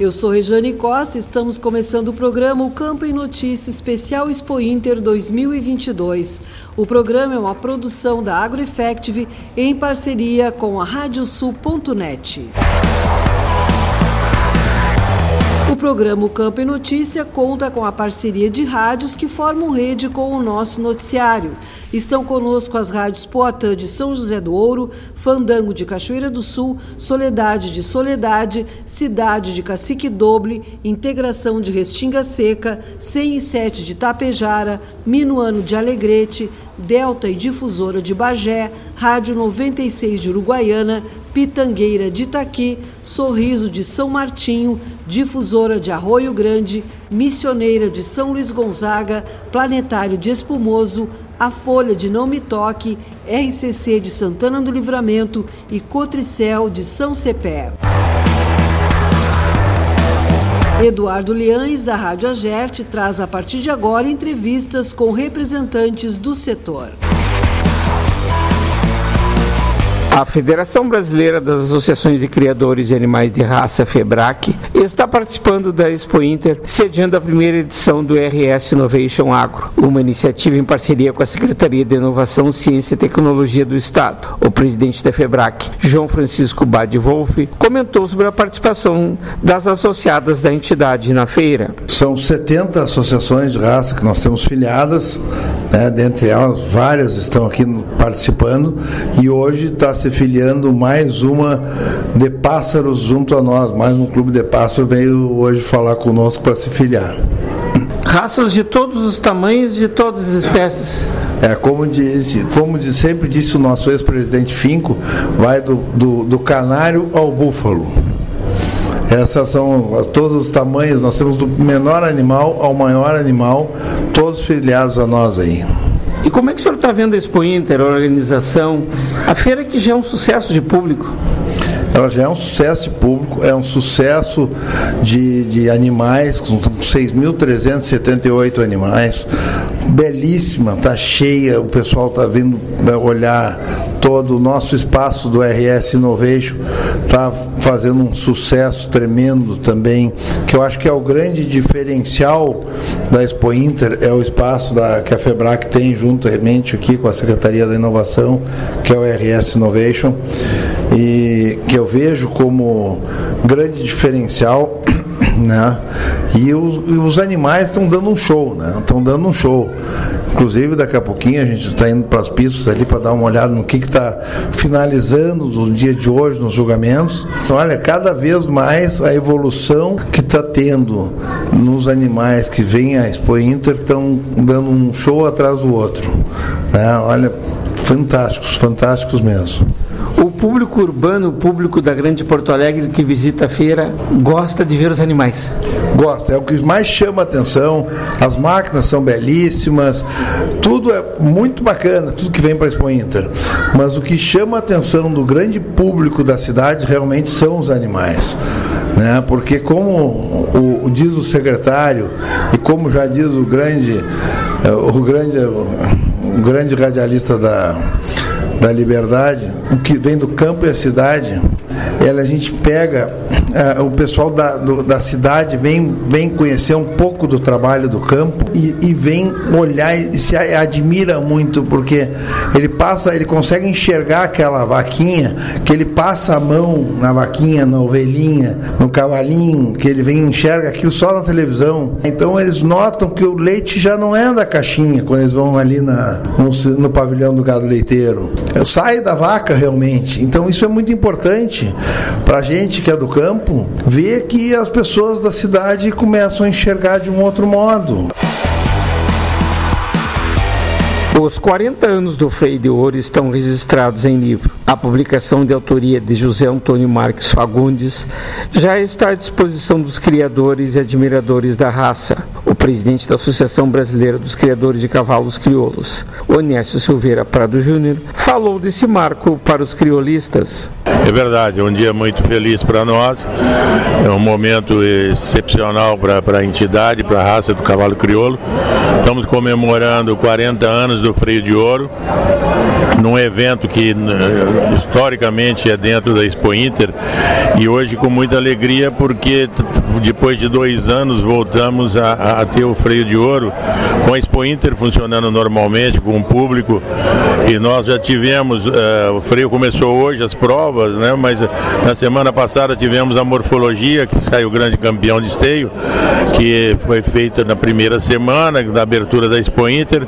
Eu sou Rejane Costa e estamos começando o programa O Campo em Notícia Especial Expo Inter 2022. O programa é uma produção da AgroEffective em parceria com a Radiosul.net. programa Campo em Notícia conta com a parceria de rádios que formam rede com o nosso noticiário. Estão conosco as rádios Poatã de São José do Ouro, Fandango de Cachoeira do Sul, Soledade de Soledade, Cidade de Cacique Doble, Integração de Restinga Seca, 107 de Tapejara, Minuano de Alegrete, Delta e Difusora de Bagé, Rádio 96 de Uruguaiana, Pitangueira de Itaqui, Sorriso de São Martinho, Difusora de Arroio Grande, Missioneira de São Luís Gonzaga, Planetário de Espumoso, A Folha de Não Me Toque, RCC de Santana do Livramento e Cotricel de São Cepé. Eduardo Leães, da Rádio Agerte, traz a partir de agora entrevistas com representantes do setor. A Federação Brasileira das Associações de Criadores de Animais de Raça, FEBRAC, está participando da Expo Inter, sediando a primeira edição do RS Innovation Agro, uma iniciativa em parceria com a Secretaria de Inovação, Ciência e Tecnologia do Estado. O presidente da FEBRAC, João Francisco Bade Wolff, comentou sobre a participação das associadas da entidade na feira. São 70 associações de raça que nós temos filiadas, né, dentre elas várias estão aqui participando e hoje está se filiando mais uma de pássaros junto a nós, mais um clube de pássaros veio hoje falar conosco para se filiar. Raças de todos os tamanhos, de todas as espécies. É, como, diz, como sempre disse o nosso ex-presidente Finco, vai do, do, do canário ao búfalo. Essas são todos os tamanhos, nós temos do menor animal ao maior animal, todos filiados a nós aí. E como é que o senhor está vendo a Expo Inter, a organização, a feira que já é um sucesso de público? ela já é um sucesso de público, é um sucesso de, de animais, com 6.378 animais, belíssima, está cheia, o pessoal está vindo né, olhar todo o nosso espaço do RS Innovation, está fazendo um sucesso tremendo também, que eu acho que é o grande diferencial da Expo Inter, é o espaço da, que a FEBRAC tem juntamente aqui com a Secretaria da Inovação, que é o RS Innovation e que eu vejo como grande diferencial né? E os, e os animais estão dando um show, né? Estão dando um show. Inclusive, daqui a pouquinho a gente está indo para as pistas ali para dar uma olhada no que está finalizando no dia de hoje nos julgamentos. Então, olha, cada vez mais a evolução que está tendo nos animais que vêm a Expo Inter estão dando um show atrás do outro. Né? Olha, fantásticos, fantásticos mesmo público urbano, o público da Grande Porto Alegre que visita a feira, gosta de ver os animais? Gosta, é o que mais chama atenção. As máquinas são belíssimas, tudo é muito bacana, tudo que vem para a Expo Inter. Mas o que chama a atenção do grande público da cidade realmente são os animais. Né? Porque como o, o diz o secretário e como já diz o grande, eh, o grande, o grande radialista da, da liberdade, o que vem do campo e a cidade, ela, a gente pega uh, o pessoal da, do, da cidade vem, vem conhecer um pouco do trabalho do campo e, e vem olhar e se admira muito, porque ele passa, ele consegue enxergar aquela vaquinha, que ele passa a mão na vaquinha, na ovelhinha, no cavalinho, que ele vem enxerga aquilo só na televisão. Então eles notam que o leite já não é da caixinha quando eles vão ali na, no, no pavilhão do gado leiteiro. Sai da vaca realmente. Então isso é muito importante para a gente que é do campo vê que as pessoas da cidade começam a enxergar de um outro modo. Os 40 anos do Freio de Ouro estão registrados em livro. A publicação de autoria de José Antônio Marques Fagundes já está à disposição dos criadores e admiradores da raça. Presidente da Associação Brasileira dos Criadores de Cavalos Crioulos, Onésio Silveira Prado Júnior, falou desse marco para os criolistas. É verdade, é um dia muito feliz para nós, é um momento excepcional para a entidade, para a raça do cavalo crioulo. Estamos comemorando 40 anos do Freio de Ouro, num evento que historicamente é dentro da Expo Inter e hoje com muita alegria porque depois de dois anos voltamos a, a ter o freio de ouro com a Expo Inter funcionando normalmente com o público. E nós já tivemos uh, o freio começou hoje as provas né? Mas na semana passada tivemos a morfologia que saiu o grande campeão de esteio que foi feita na primeira semana da abertura da Expo Inter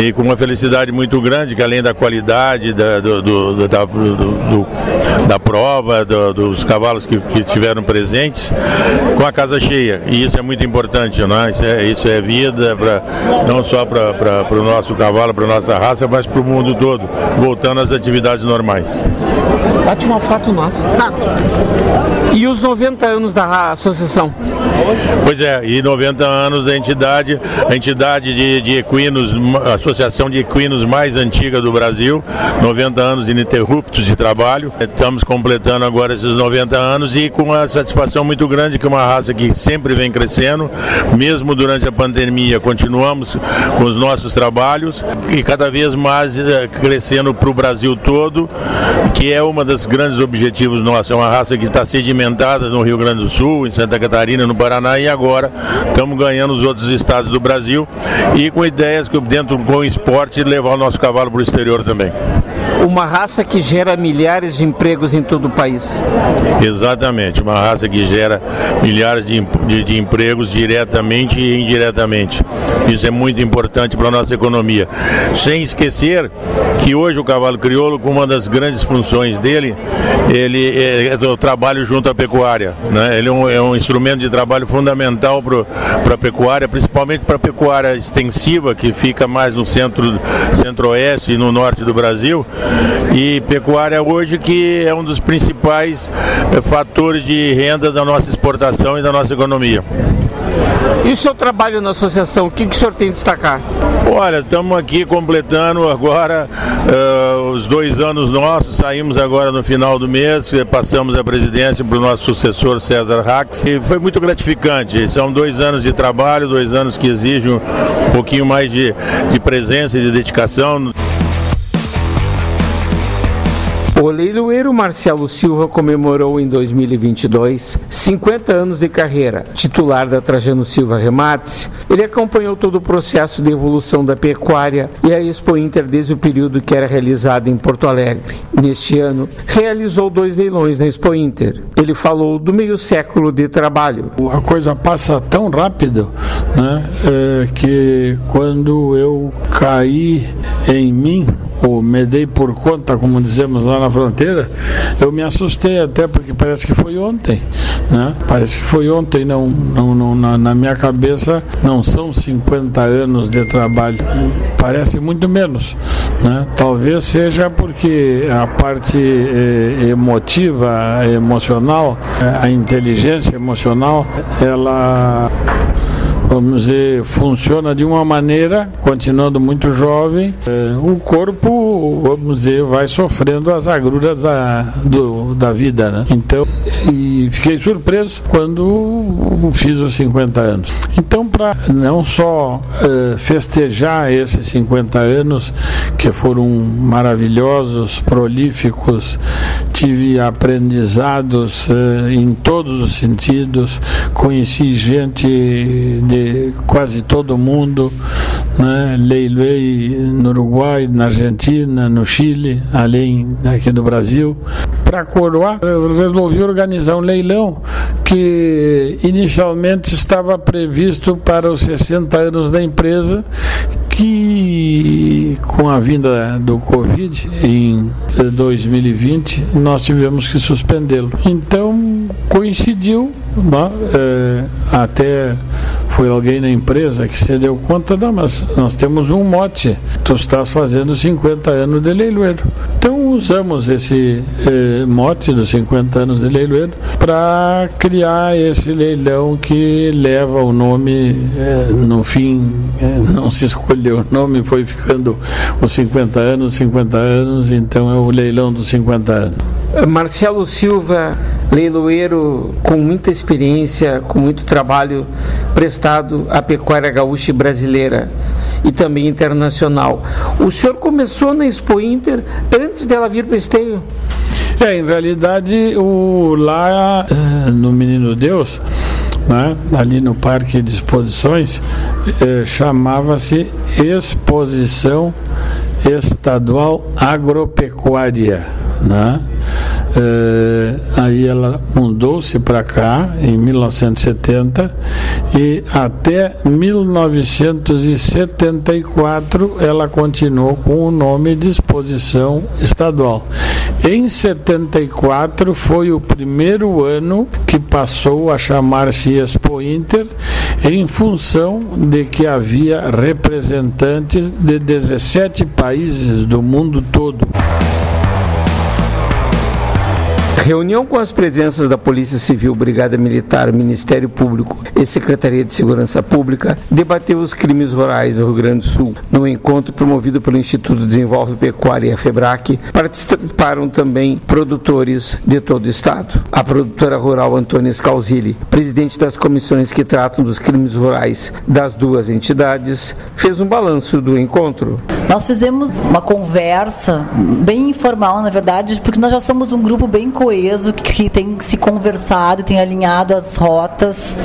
e com uma felicidade muito grande que além da qualidade da, do, do, da, do, da prova dos cavalos que, que tiveram presentes com a casa cheia. E isso é muito importante, né? Isso é, isso é vida, pra, não só para o nosso cavalo, para a nossa raça, mas para o mundo todo, voltando às atividades normais. Bate uma foto nossa. E os 90 anos da associação? Pois é, e 90 anos da entidade, a entidade de, de equinos, associação de equinos mais antiga do Brasil, 90 anos ininterruptos de trabalho. Estamos completando agora esses 90 anos e com uma satisfação muito grande que uma raça que sempre vem crescendo, mesmo durante a pandemia, continuamos com os nossos trabalhos e cada vez mais eh, crescendo para o Brasil todo, que é uma das grandes objetivos nossos. É uma raça que está sedimentada no Rio Grande do Sul, em Santa Catarina, no Paraná e agora estamos ganhando os outros estados do Brasil e com ideias que dentro com o esporte levar o nosso cavalo para o exterior também. Uma raça que gera milhares de empregos em todo o país. Exatamente, uma raça que gera milhares de, de, de empregos diretamente e indiretamente. Isso é muito importante para a nossa economia. Sem esquecer que hoje o cavalo crioulo, com uma das grandes funções dele, ele é, é o trabalho junto à pecuária. Né? Ele é um, é um instrumento de trabalho fundamental para a pecuária, principalmente para a pecuária extensiva, que fica mais no centro, centro-oeste e no norte do Brasil. E pecuária hoje que é um dos principais é, fatores de renda da nossa exportação e da nossa economia. E o seu trabalho na associação, o que, que o senhor tem de destacar? Olha, estamos aqui completando agora uh, os dois anos nossos, saímos agora no final do mês, passamos a presidência para o nosso sucessor César Rax e foi muito gratificante. São dois anos de trabalho, dois anos que exigem um pouquinho mais de, de presença e de dedicação. O leiloeiro Marcelo Silva comemorou em 2022 50 anos de carreira. Titular da Trajano Silva Remates, ele acompanhou todo o processo de evolução da pecuária e a Expo Inter desde o período que era realizada em Porto Alegre. Neste ano, realizou dois leilões na Expo Inter. Ele falou do meio século de trabalho. A coisa passa tão rápido né, é, que quando eu caí em mim, ou me dei por conta, como dizemos lá na fronteira, eu me assustei até porque parece que foi ontem, né? Parece que foi ontem, não, não, não na, na minha cabeça não são 50 anos de trabalho, parece muito menos, né? Talvez seja porque a parte eh, emotiva, emocional, eh, a inteligência emocional, ela vamos dizer, funciona de uma maneira, continuando muito jovem, é, o corpo, vamos dizer, vai sofrendo as agruras da, do, da vida, né? Então, e fiquei surpreso quando fiz os 50 anos. Então, para não só é, festejar esses 50 anos, que foram maravilhosos, prolíficos, tive aprendizados é, em todos os sentidos, conheci gente de de quase todo mundo, né? leiloei no Uruguai, na Argentina, no Chile, além aqui do Brasil. Para coroar, eu resolvi organizar um leilão que inicialmente estava previsto para os 60 anos da empresa, que com a vinda do Covid em 2020 nós tivemos que suspendê-lo. Então coincidiu, né? é, até foi alguém na empresa que se deu conta, não, mas nós temos um mote, tu estás fazendo 50 anos de leiloeiro. Então usamos esse eh, mote dos 50 anos de leiloeiro para criar esse leilão que leva o nome, eh, no fim, eh, não se escolheu o nome, foi ficando os 50 anos, 50 anos, então é o leilão dos 50 anos. Marcelo Silva, leiloeiro com muita experiência, com muito trabalho prestado à pecuária gaúcha e brasileira e também internacional. O senhor começou na Expo Inter antes dela vir para esteio? É, em realidade, o, lá eh, no Menino Deus, né, ali no Parque de Exposições, eh, chamava-se Exposição Estadual Agropecuária. Né? É, aí ela mudou-se para cá em 1970 e até 1974 ela continuou com o nome de exposição estadual. Em 74 foi o primeiro ano que passou a chamar-se Expo Inter em função de que havia representantes de 17 países do mundo todo. Reunião com as presenças da Polícia Civil, Brigada Militar, Ministério Público e Secretaria de Segurança Pública debateu os crimes rurais no Rio Grande do Sul. No encontro promovido pelo Instituto Desenvolve Pecuária e a FEBRAC, participaram também produtores de todo o estado. A produtora rural Antônia Scalzilli, presidente das comissões que tratam dos crimes rurais das duas entidades, fez um balanço do encontro. Nós fizemos uma conversa bem informal, na verdade, porque nós já somos um grupo bem coeso coeso que tem se conversado, tem alinhado as rotas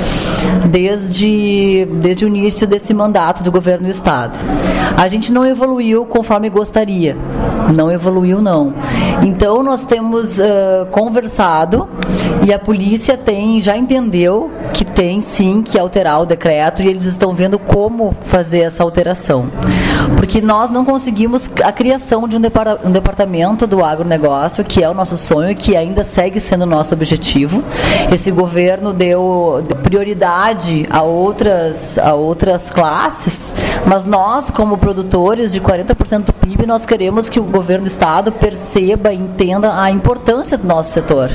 desde, desde o início desse mandato do governo do Estado. A gente não evoluiu conforme gostaria, não evoluiu não. Então nós temos uh, conversado e a polícia tem já entendeu que tem sim que alterar o decreto e eles estão vendo como fazer essa alteração. Porque nós não conseguimos a criação de um, departamento do agronegócio, que é o nosso sonho, que ainda segue sendo o nosso objetivo. Esse governo deu prioridade a outras, a outras classes, mas nós, como produtores de 40% do PIB, nós queremos que o governo do Estado perceba entenda a importância do nosso setor.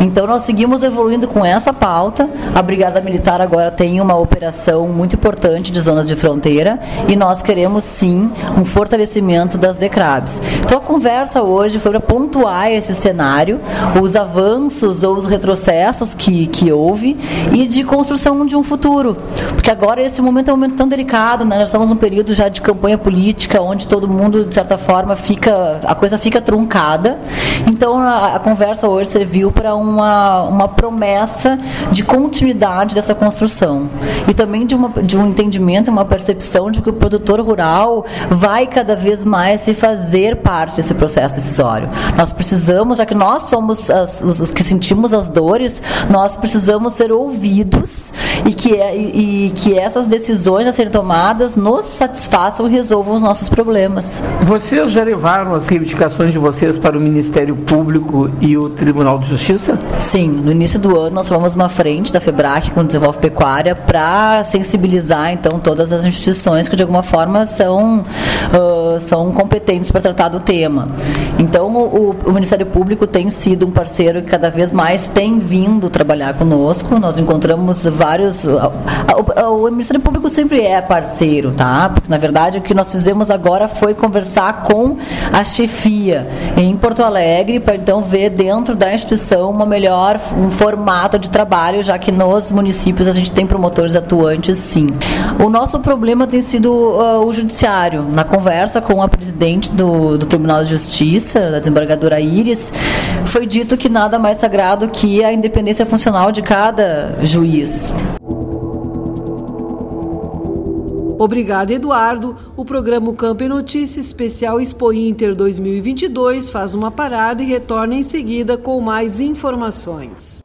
Então nós seguimos evoluindo com essa pauta. A Brigada Militar agora tem uma operação muito importante de zonas de fronteira e nós queremos sim um fortalecimento das DECRABs. Então a conversa hoje foi para pontuar esse cenário, os avanços ou os retrocessos que, que houve e de construção de um futuro. Porque agora esse momento é um momento tão delicado, né? nós estamos num período já de campanha política onde todo mundo, de certa forma, fica a coisa fica truncada. Então a, a conversa hoje serviu para uma, uma promessa de continuidade dessa construção e também de, uma, de um entendimento, uma percepção de que o produtor rural vai cada vez mais se fazer parte desse processo decisório. Nós precisamos, já que nós somos as, os, os, que sentimos as dores, nós precisamos ser ouvidos e que, é, e, e que essas decisões a serem tomadas nos satisfaçam e resolvam os nossos problemas. Vocês já levaram as reivindicações de vocês para o Ministério Público e o Tribunal de Justiça? Sim, no início do ano nós fomos uma frente da FEBRAC com Desenvolve Pecuária para sensibilizar então todas as instituições que de alguma forma são, uh, são competentes para tratar do tema. Então o, o, Ministério Público tem sido um parceiro que cada vez mais tem vindo trabalhar conosco. Nós encontramos vários. O, o Ministério Público sempre é parceiro, tá? Porque na verdade o que nós fizemos agora foi conversar com a chefia em Porto Alegre para então ver dentro da instituição uma melhor um formato de trabalho, já que nos municípios a gente tem promotores atuantes, sim. O nosso problema tem sido uh, o judiciário. Na conversa com a presidente do, do Tribunal de Justiça, da desembargadora Iris, foi dito que nada mais sagrado que a independência funcional de cada juiz. Obrigado, Eduardo. O programa Campo e Notícia Especial Expo Inter 2022 faz uma parada e retorna em seguida com mais informações.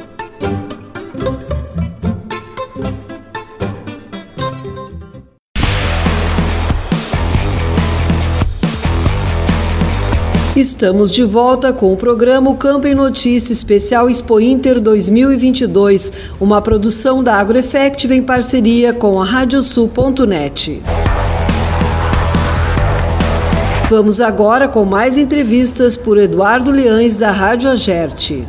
Estamos de volta com o programa Campo em Notícia Especial Expo Inter 2022, uma produção da AgroEffective em parceria com a Radiosul.net. Vamos agora com mais entrevistas por Eduardo Leães da Rádio Agerte.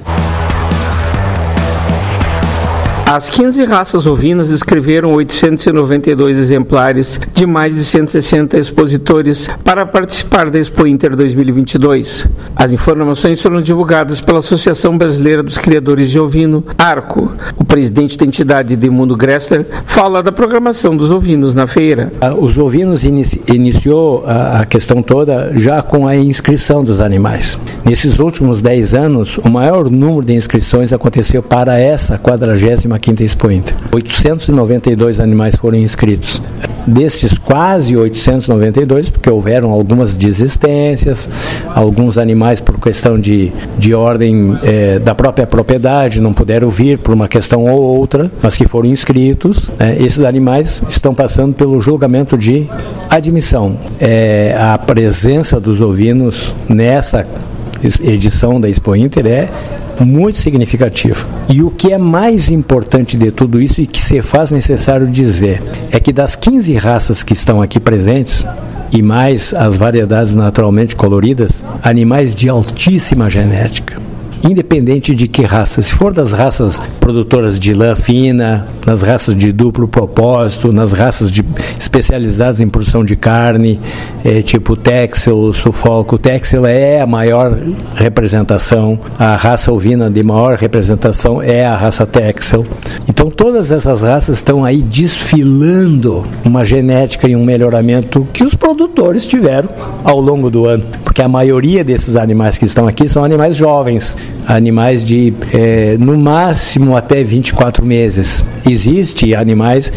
As 15 raças ovinas escreveram 892 exemplares de mais de 160 expositores para participar da Expo Inter 2022. As informações foram divulgadas pela Associação Brasileira dos Criadores de Ovino, ARCO. O presidente da entidade, Demundo Gressler, fala da programação dos ovinos na feira. Ah, os ovinos inici iniciou a questão toda já com a inscrição dos animais. Nesses últimos 10 anos, o maior número de inscrições aconteceu para essa 45 Quinta Expo Inter. 892 animais foram inscritos. Destes quase 892, porque houveram algumas desistências, alguns animais por questão de, de ordem é, da própria propriedade não puderam vir por uma questão ou outra, mas que foram inscritos. Né? Esses animais estão passando pelo julgamento de admissão. É, a presença dos ovinos nessa edição da Expo Inter é muito significativo. E o que é mais importante de tudo isso e que se faz necessário dizer é que das 15 raças que estão aqui presentes, e mais as variedades naturalmente coloridas, animais de altíssima genética independente de que raça. Se for das raças produtoras de lã fina, nas raças de duplo propósito, nas raças de, especializadas em produção de carne, é, tipo Texel, Suffolk. O Texel é a maior representação, a raça ovina de maior representação é a raça Texel. Então todas essas raças estão aí desfilando uma genética e um melhoramento que os produtores tiveram ao longo do ano, porque a maioria desses animais que estão aqui são animais jovens, animais de é, no máximo até 24 meses. Existe animais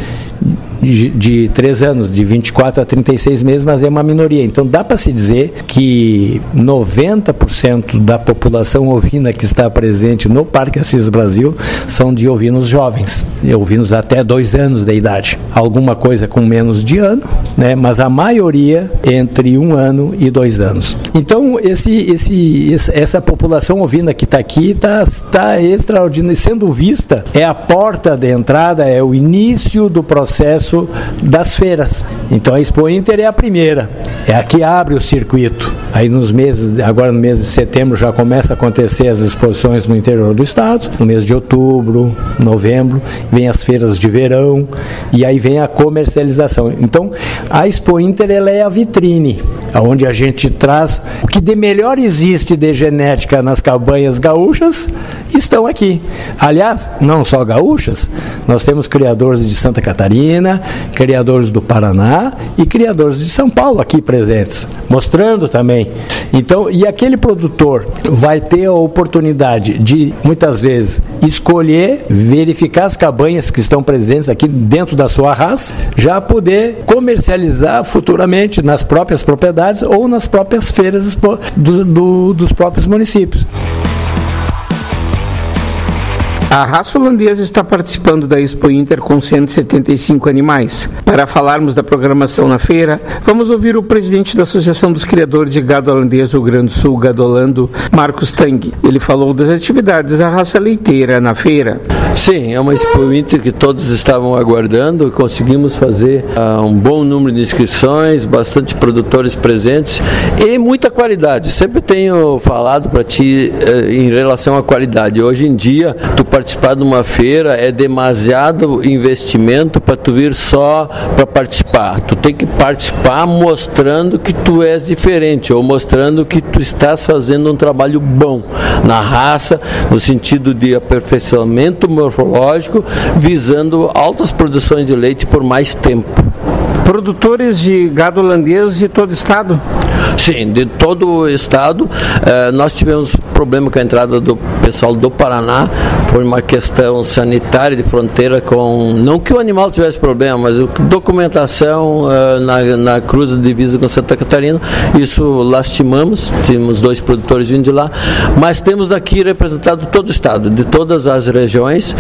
de, de 3 anos, de 24 a 36 meses, mas é uma minoria. Então dá para se dizer que 90% da população ovina que está presente no Parque Assis Brasil são de ovinos jovens, ovinos até dois anos de idade. Alguma coisa com menos de ano, né? mas a maioria entre um ano e dois anos. Então, esse, esse, essa população ovina que está aqui está tá extraordinária, sendo vista, é a porta de entrada, é o início do processo das feiras. Então, a Expo Inter é a primeira, é a que abre o circuito. Aí, nos meses, agora no mês de setembro, já começa a acontecer as exposições no interior do estado, no mês de outubro, novembro, vem as feiras de verão e aí vem a comercialização. Então, a Expo Inter ela é a vitrine, onde a gente traz o que de melhor existe de genética nas cabanhas gaúchas, estão aqui. Aliás, não só gaúchas, nós temos criadores de Santa Catarina, criadores do Paraná e criadores de São Paulo aqui presentes, mostrando também. Então, e aquele produtor vai ter a oportunidade de muitas vezes escolher, verificar as cabanhas que estão presentes aqui dentro da sua raça, já poder comercializar futuramente nas próprias propriedades ou nas próprias feiras do, do, dos próprios municípios. A raça holandesa está participando da Expo Inter com 175 animais. Para falarmos da programação na feira, vamos ouvir o presidente da Associação dos Criadores de Gado Holandês Rio Grande do Sul, Gadolando, Marcos Tang. Ele falou das atividades da raça leiteira na feira. Sim, é uma Expo Inter que todos estavam aguardando. Conseguimos fazer uh, um bom número de inscrições, bastante produtores presentes e muita qualidade. Sempre tenho falado para ti uh, em relação à qualidade. Hoje em dia, tu participar de uma feira é demasiado investimento para tu vir só para participar. Tu tem que participar mostrando que tu és diferente ou mostrando que tu estás fazendo um trabalho bom na raça, no sentido de aperfeiçoamento morfológico, visando altas produções de leite por mais tempo. Produtores de gado holandês de todo o estado? Sim, de todo o estado. Eh, nós tivemos problema com a entrada do pessoal do Paraná por uma questão sanitária de fronteira com. Não que o animal tivesse problema, mas documentação eh, na, na cruz de divisa com Santa Catarina. Isso lastimamos. Temos dois produtores vindo de lá. Mas temos aqui representado todo o estado, de todas as regiões.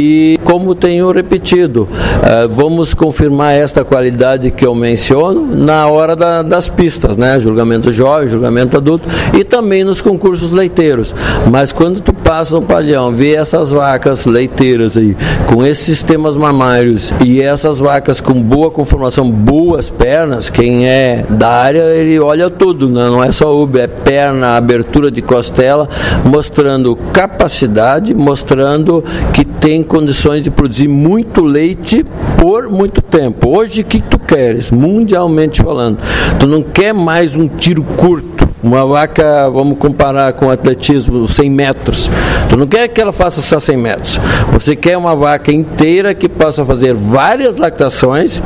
E como tenho repetido, eh, vamos confirmar esta qualidade que eu menciono na hora da, das pistas, né? Julgamento jovem, julgamento adulto e também nos concursos leiteiros. Mas quando tu passa no palhão, vê essas vacas leiteiras aí, com esses sistemas mamários e essas vacas com boa conformação, boas pernas, quem é da área, ele olha tudo, né? não é só uber, é perna, abertura de costela, mostrando capacidade, mostrando que tem condições de produzir muito leite por muito tempo. Hoje, o que tu queres, mundialmente falando? Tu não quer mais um tiro curto. Uma vaca, vamos comparar com atletismo, 100 metros. Tu não quer que ela faça só 100 metros. Você quer uma vaca inteira que possa fazer várias lactações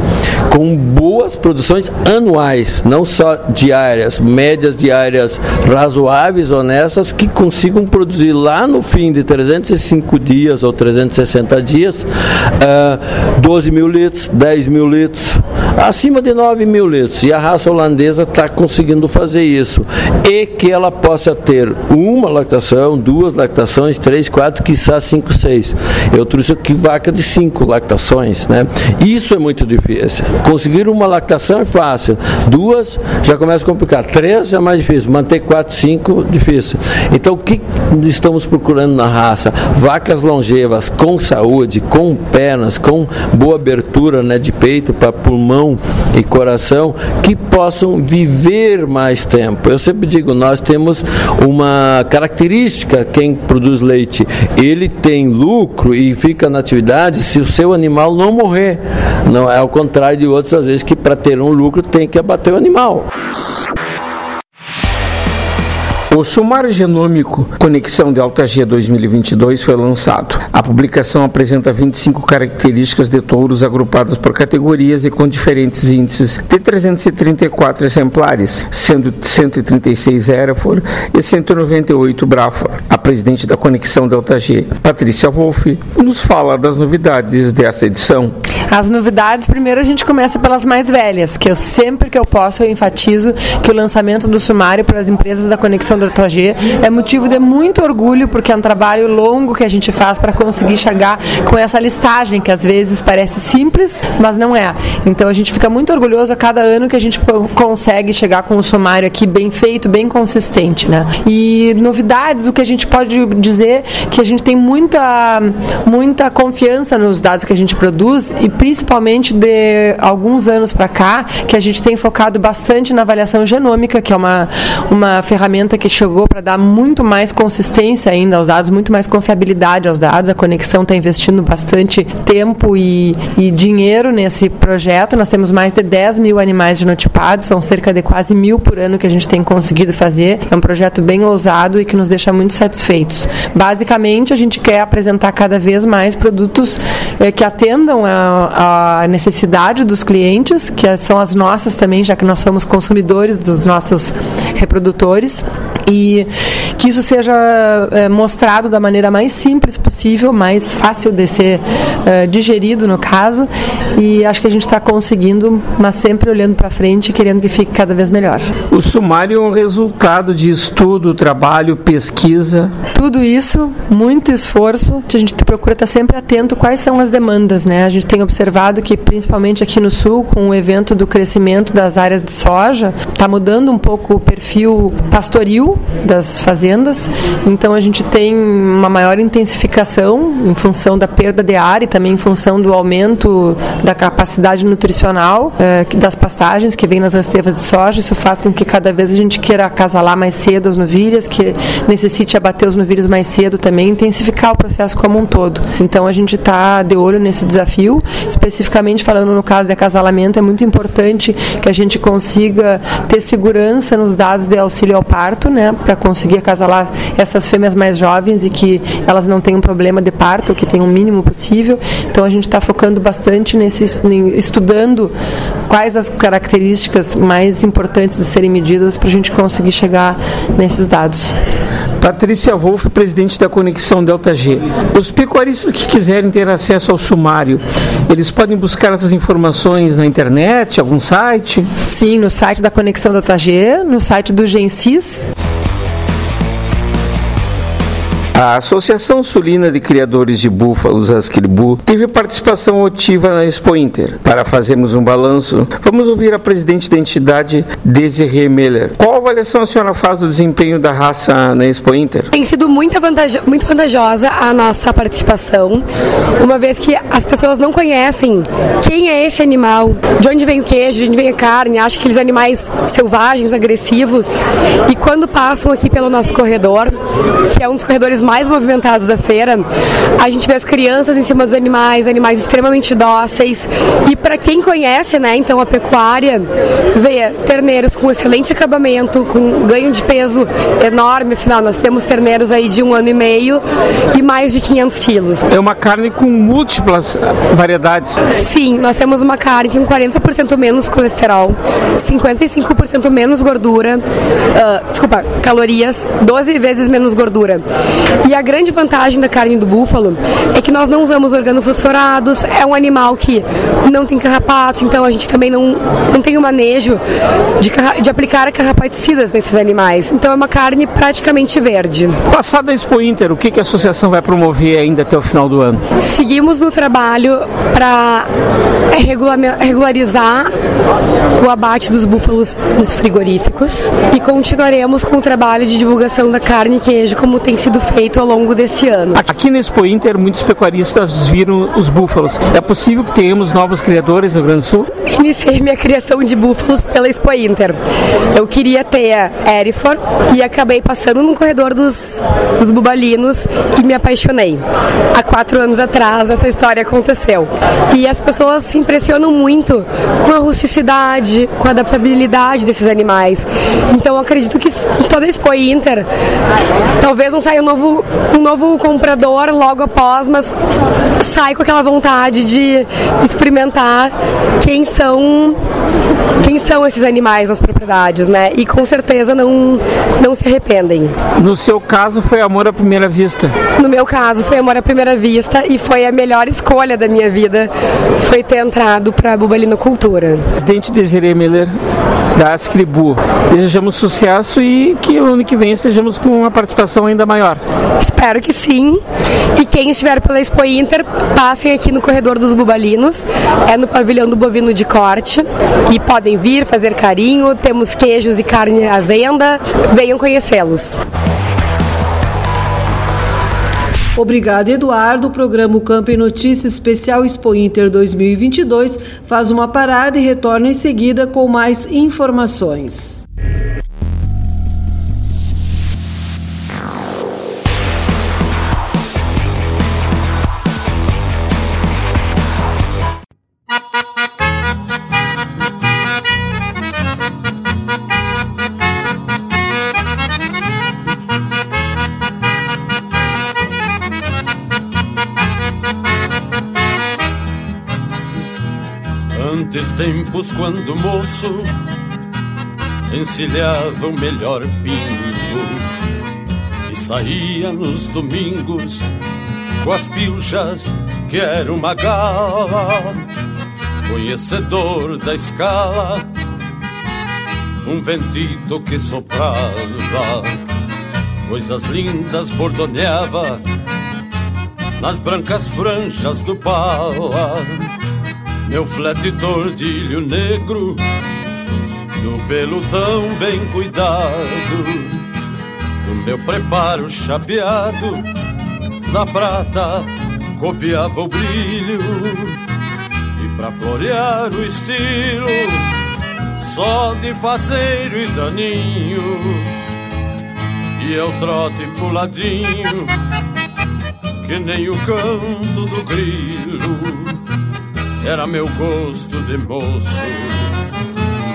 com boas produções anuais, não só diárias, médias diárias razoáveis, honestas, que consigam produzir lá no fim de 305 dias ou 360 dias uh, 12 mil litros, 10 mil litros, acima de 9 mil litros. E a raça holandesa está conseguindo fazer isso. E que ela possa ter uma lactação, duas lactações, três, quatro, quiçá cinco, seis. Eu trouxe aqui vaca de cinco lactações, né? Isso é muito difícil. Conseguir uma lactação é fácil. Duas já começa a complicar. Três é mais difícil. Manter quatro, cinco, difícil. Então o que estamos procurando na raça? Vacas longevas, com saúde, com pernas, com boa abertura né, de peito para pulmão e coração, que possam viver mais tempo. Eu sempre digo, nós temos uma característica, quem produz leite, ele tem lucro e fica na atividade se o seu animal não morrer. Não é ao contrário de outras vezes que para ter um lucro tem que abater o animal. O Sumário Genômico Conexão de Alta G 2022 foi lançado. A publicação apresenta 25 características de touros agrupadas por categorias e com diferentes índices de 334 exemplares, sendo 136 Hereford e 198 Braford. A presidente da Conexão Delta G, Patrícia Wolff, nos fala das novidades dessa edição. As novidades, primeiro a gente começa pelas mais velhas, que eu sempre que eu posso eu enfatizo que o lançamento do sumário para as empresas da Conexão da G é motivo de muito orgulho, porque é um trabalho longo que a gente faz para conseguir chegar com essa listagem que às vezes parece simples, mas não é. Então a gente fica muito orgulhoso a cada ano que a gente consegue chegar com o sumário aqui bem feito, bem consistente, né? E novidades, o que a gente pode dizer que a gente tem muita muita confiança nos dados que a gente produz e principalmente de alguns anos para cá que a gente tem focado bastante na avaliação genômica, que é uma uma ferramenta que chegou para dar muito mais consistência ainda aos dados, muito mais confiabilidade aos dados. A Conexão está investindo bastante tempo e, e dinheiro nesse projeto. Nós temos mais de 10 mil animais genotipados, são cerca de quase mil por ano que a gente tem conseguido fazer. É um projeto bem ousado e que nos deixa muito satisfeitos. Basicamente, a gente quer apresentar cada vez mais produtos eh, que atendam a, a, necessidade dos clientes, que são as nossas também, já que nós somos consumidores dos nossos reprodutores e que isso seja é, mostrado da maneira mais simples possível, mais fácil de ser é, digerido no caso e acho que a gente está conseguindo, mas sempre olhando para frente e querendo que fique cada vez melhor. O sumário é um resultado de estudo, trabalho, pesquisa. Tudo isso, muito esforço. A gente procura estar sempre atento quais são as demandas, né? A gente tem observado que principalmente aqui no sul, com o evento do crescimento das áreas de soja, está mudando um pouco o perfil pastoril das fazendas, então a gente tem uma maior intensificação em função da perda de ar e também em função do aumento da capacidade nutricional eh, das pastagens que vem nas estevas de soja. Isso faz com que cada vez a gente queira acasalar mais cedo as novilhas, que necessite abater os novilhos mais cedo também, intensificar o processo como um todo. Então a gente está de olho nesse desafio, especificamente falando no caso de acasalamento, é muito importante que a gente consiga ter segurança nos dados de auxílio ao parto, né? Né, para conseguir acasalar essas fêmeas mais jovens e que elas não tenham problema de parto, que tenham o mínimo possível. Então a gente está focando bastante nesse estudando quais as características mais importantes de serem medidas para a gente conseguir chegar nesses dados. Patrícia Wolff, presidente da Conexão Delta G. Os pecuaristas que quiserem ter acesso ao sumário, eles podem buscar essas informações na internet, algum site? Sim, no site da Conexão Delta G, no site do Gensis. A Associação Sulina de Criadores de Búfalos, Ascribu, teve participação ativa na Expo Inter. Para fazermos um balanço, vamos ouvir a presidente da entidade, Desiree Miller. Qual avaliação a senhora faz do desempenho da raça na Expo Inter? Tem sido muito, muito vantajosa a nossa participação, uma vez que as pessoas não conhecem quem é esse animal, de onde vem o queijo, de onde vem a carne, acham aqueles animais selvagens, agressivos. E quando passam aqui pelo nosso corredor, que é um dos corredores mais movimentados da feira, a gente vê as crianças em cima dos animais, animais extremamente dóceis. E para quem conhece, né, então a pecuária, vê terneiros com excelente acabamento, com ganho de peso enorme. Afinal, nós temos terneiros aí de um ano e meio e mais de 500 quilos. É uma carne com múltiplas variedades. Sim, nós temos uma carne com 40% menos colesterol, 55% menos gordura, uh, desculpa, calorias, 12 vezes menos gordura. E a grande vantagem da carne do búfalo é que nós não usamos organofosforados, é um animal que não tem carrapatos, então a gente também não, não tem o manejo de, de aplicar carrapaticidas nesses animais. Então é uma carne praticamente verde. Passada a Expo Inter, o que, que a associação vai promover ainda até o final do ano? Seguimos no trabalho para regularizar o abate dos búfalos nos frigoríficos e continuaremos com o trabalho de divulgação da carne e queijo como tem sido feito feito ao longo desse ano. Aqui no Expo Inter, muitos pecuaristas viram os búfalos. É possível que tenhamos novos criadores no Rio Grande do Sul? Iniciei minha criação de búfalos pela Expo Inter. Eu queria ter a Erifor e acabei passando no corredor dos, dos bubalinos e me apaixonei. Há quatro anos atrás essa história aconteceu. E as pessoas se impressionam muito com a rusticidade, com a adaptabilidade desses animais. Então acredito que toda a Expo Inter talvez não saia um novo novo, um novo comprador logo após, mas sai com aquela vontade de experimentar quem são quem são esses animais nas propriedades, né? E com certeza não, não se arrependem. No seu caso foi amor à primeira vista? No meu caso foi amor à primeira vista e foi a melhor escolha da minha vida, foi ter entrado para a Bubalinocultura. Presidente Desiree Miller da Ascribu. Desejamos sucesso e que o ano que vem estejamos com uma participação ainda maior. Espero que sim. E quem estiver pela Expo Inter, passem aqui no corredor dos Bubalinos, é no pavilhão do bovino de corte e podem vir fazer carinho. Temos queijos e carne à venda. Venham conhecê-los. Obrigado, Eduardo. O programa Campo em Notícias Especial Expo Inter 2022 faz uma parada e retorna em seguida com mais informações. Tempos quando moço encilhava o melhor pingo e saía nos domingos com as pilchas que era uma gala, conhecedor da escala, um ventito que soprava, coisas lindas bordoneava nas brancas franjas do pala meu flete tordilho negro, do pelo tão bem cuidado, do meu preparo chapeado, da prata copiava o brilho, e pra florear o estilo, só de faceiro e daninho, e eu trote puladinho, que nem o canto do grilo era meu gosto de moço.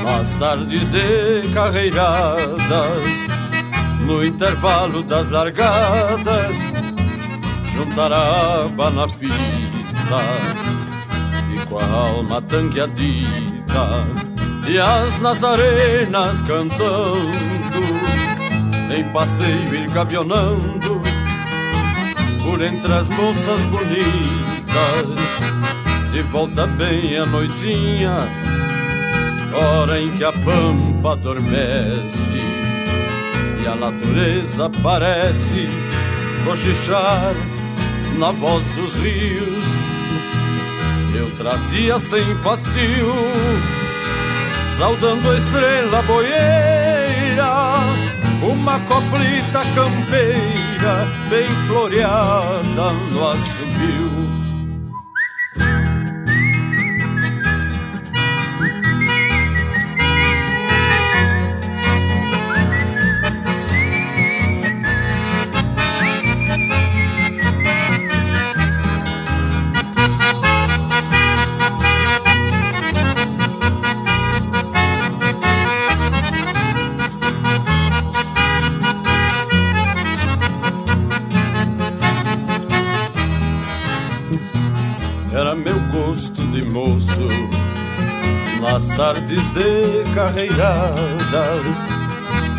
Nas tardes de carreiradas, no intervalo das largadas, juntar a aba na fita e com a alma tangueadita e as nazarenas cantando, em passeio ir gavionando por entre as moças bonitas de volta bem a noitinha, hora em que a pampa adormece e a natureza parece cochichar na voz dos rios. Eu trazia sem fastio, saudando a estrela boieira, uma coplita campeira bem floreada no assobio. Tardes de carreiradas,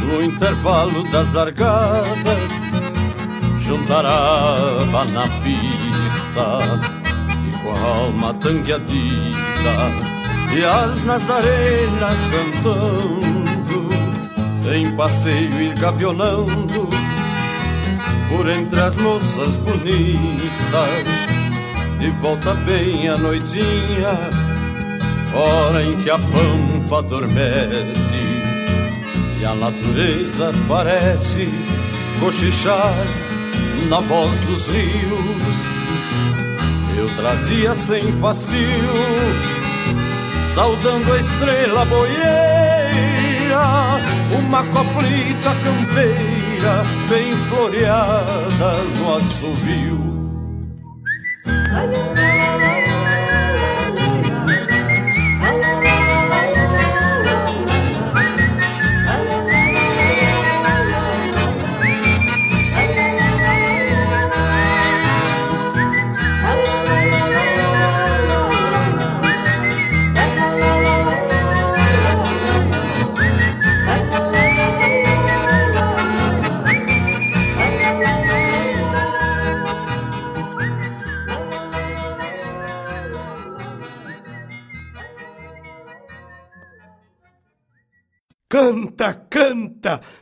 no intervalo das largadas, juntar a na fita e com a alma tangueadita e as nazarenas cantando, em passeio e gavionando por entre as moças bonitas, de volta bem a noitinha hora em que a pampa adormece e a natureza parece cochichar na voz dos rios. Eu trazia sem fastio, saudando a estrela boieira, uma coplita campeira bem floreada no assovio.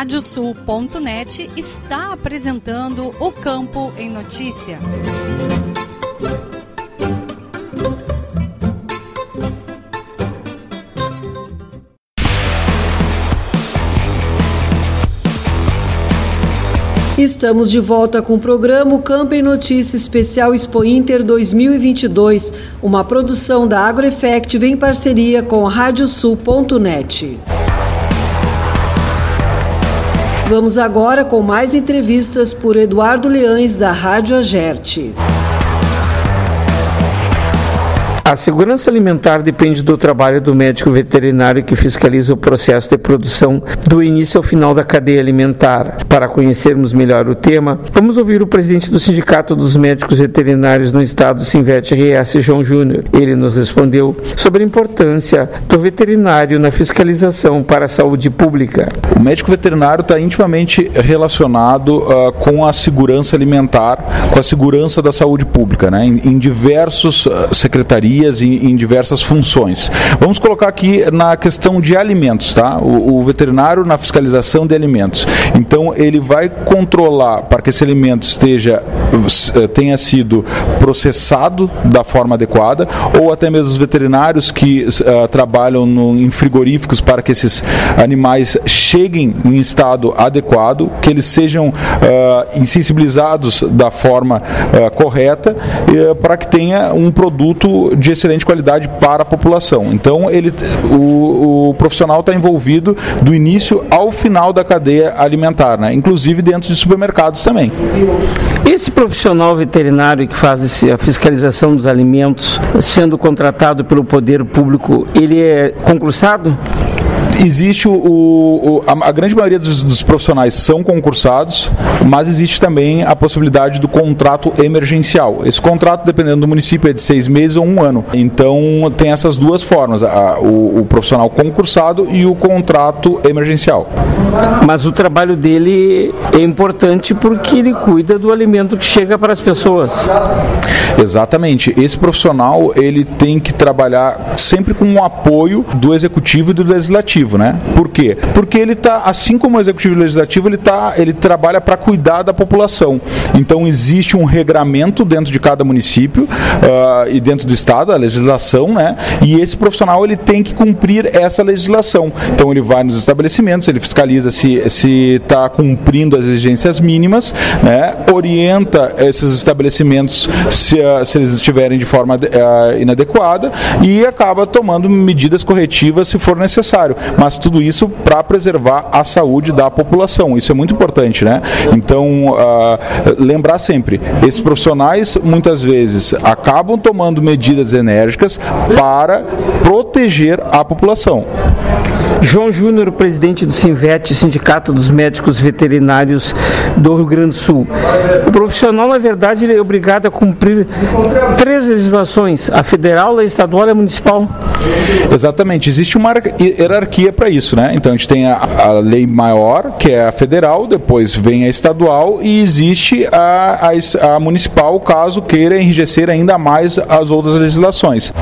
Radiosul.net está apresentando o Campo em Notícia. Estamos de volta com o programa Campo em Notícia Especial Expo Inter 2022, uma produção da AgroEffect em parceria com Radiosul.net. Vamos agora com mais entrevistas por Eduardo Leães, da Rádio Agerte. A segurança alimentar depende do trabalho do médico veterinário que fiscaliza o processo de produção do início ao final da cadeia alimentar. Para conhecermos melhor o tema, vamos ouvir o presidente do Sindicato dos Médicos Veterinários no estado, Sinvet RS, João Júnior. Ele nos respondeu sobre a importância do veterinário na fiscalização para a saúde pública. O médico veterinário está intimamente relacionado uh, com a segurança alimentar, com a segurança da saúde pública, né? em, em diversos uh, secretarias em, diversas funções. Vamos colocar aqui na questão de alimentos, tá? O, o, veterinário na fiscalização de alimentos. Então ele vai controlar para que esse alimento esteja tenha sido processado da forma adequada, ou até mesmo os veterinários que uh, trabalham no, em frigoríficos para que esses animais cheguem em estado adequado, que eles sejam uh, insensibilizados da forma uh, correta, para que tenha um produto de excelente qualidade para a população. Então, ele, o, o profissional está envolvido do início ao final da cadeia alimentar, né? inclusive dentro de supermercados também. Esse profissional veterinário que faz a fiscalização dos alimentos, sendo contratado pelo poder público, ele é concursado? Existe o, o a, a, grande maioria dos, dos, profissionais são concursados, mas existe também a possibilidade do contrato emergencial. Esse contrato, dependendo do município, é de seis meses ou um ano. Então tem essas duas formas: a, o, o profissional concursado e o contrato emergencial. Mas o trabalho dele é importante porque ele cuida do alimento que chega para as pessoas. Exatamente. Esse profissional ele tem que trabalhar sempre com o apoio do executivo e do legislativo, né? Por quê? Porque ele está, assim como o executivo legislativo, ele tá, ele trabalha para cuidar da população. Então existe um regramento dentro de cada município uh, e dentro do estado, a legislação, né? E esse profissional ele tem que cumprir essa legislação. Então ele vai nos estabelecimentos, ele fiscaliza se se está cumprindo as exigências mínimas, né? Orienta esses estabelecimentos se, uh, se eles estiverem de forma uh, inadequada e acaba tomando medidas corretivas se for necessário mas tudo isso para preservar a saúde da população. Isso é muito importante, né? Então, uh, lembrar sempre, esses profissionais muitas vezes acabam tomando medidas enérgicas para proteger a população. João Júnior, presidente do Sinvet, Sindicato dos Médicos Veterinários do Rio Grande do Sul. O profissional, na verdade, ele é obrigado a cumprir três legislações: a federal, a estadual e a municipal. Exatamente. Existe uma hierarquia para isso, né? Então a gente tem a, a, lei maior, que é a federal, depois vem a estadual e existe a, a, a municipal, caso queira enrijecer ainda mais as outras legislações.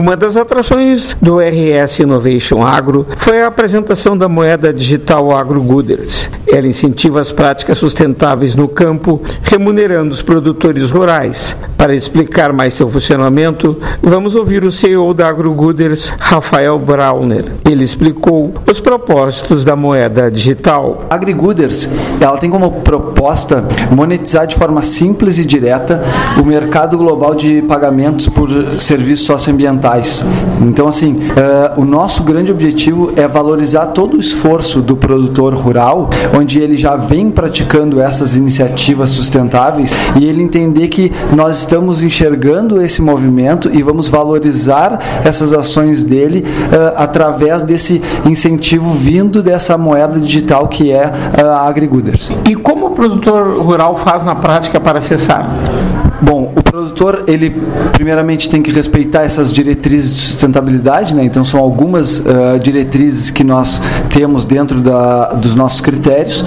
Uma das atrações do RS Innovation Agro foi a apresentação da moeda digital Agro Gooders. Ela incentiva as práticas sustentáveis no campo, remunerando os produtores rurais. Para explicar mais seu funcionamento, vamos ouvir o CEO da Agro Gooders, Rafael Brauner. Ele explicou os propósitos da moeda digital. A AgriGooders, ela tem como proposta monetizar de forma simples e direta o mercado global de pagamentos por serviços socioambientais sustentáveis. Então, assim, uh, o nosso grande objetivo é valorizar todo o esforço do produtor rural, onde ele já vem praticando essas iniciativas sustentáveis e ele entender que nós estamos enxergando esse movimento e vamos valorizar essas ações dele uh, através desse incentivo vindo dessa moeda digital que é a AgriGooders. E como o produtor rural faz na prática para acessar? Bom, o produtor, ele primeiramente tem que respeitar essas diretrizes de sustentabilidade, né? Então são algumas uh, diretrizes que nós temos dentro da, dos nossos critérios.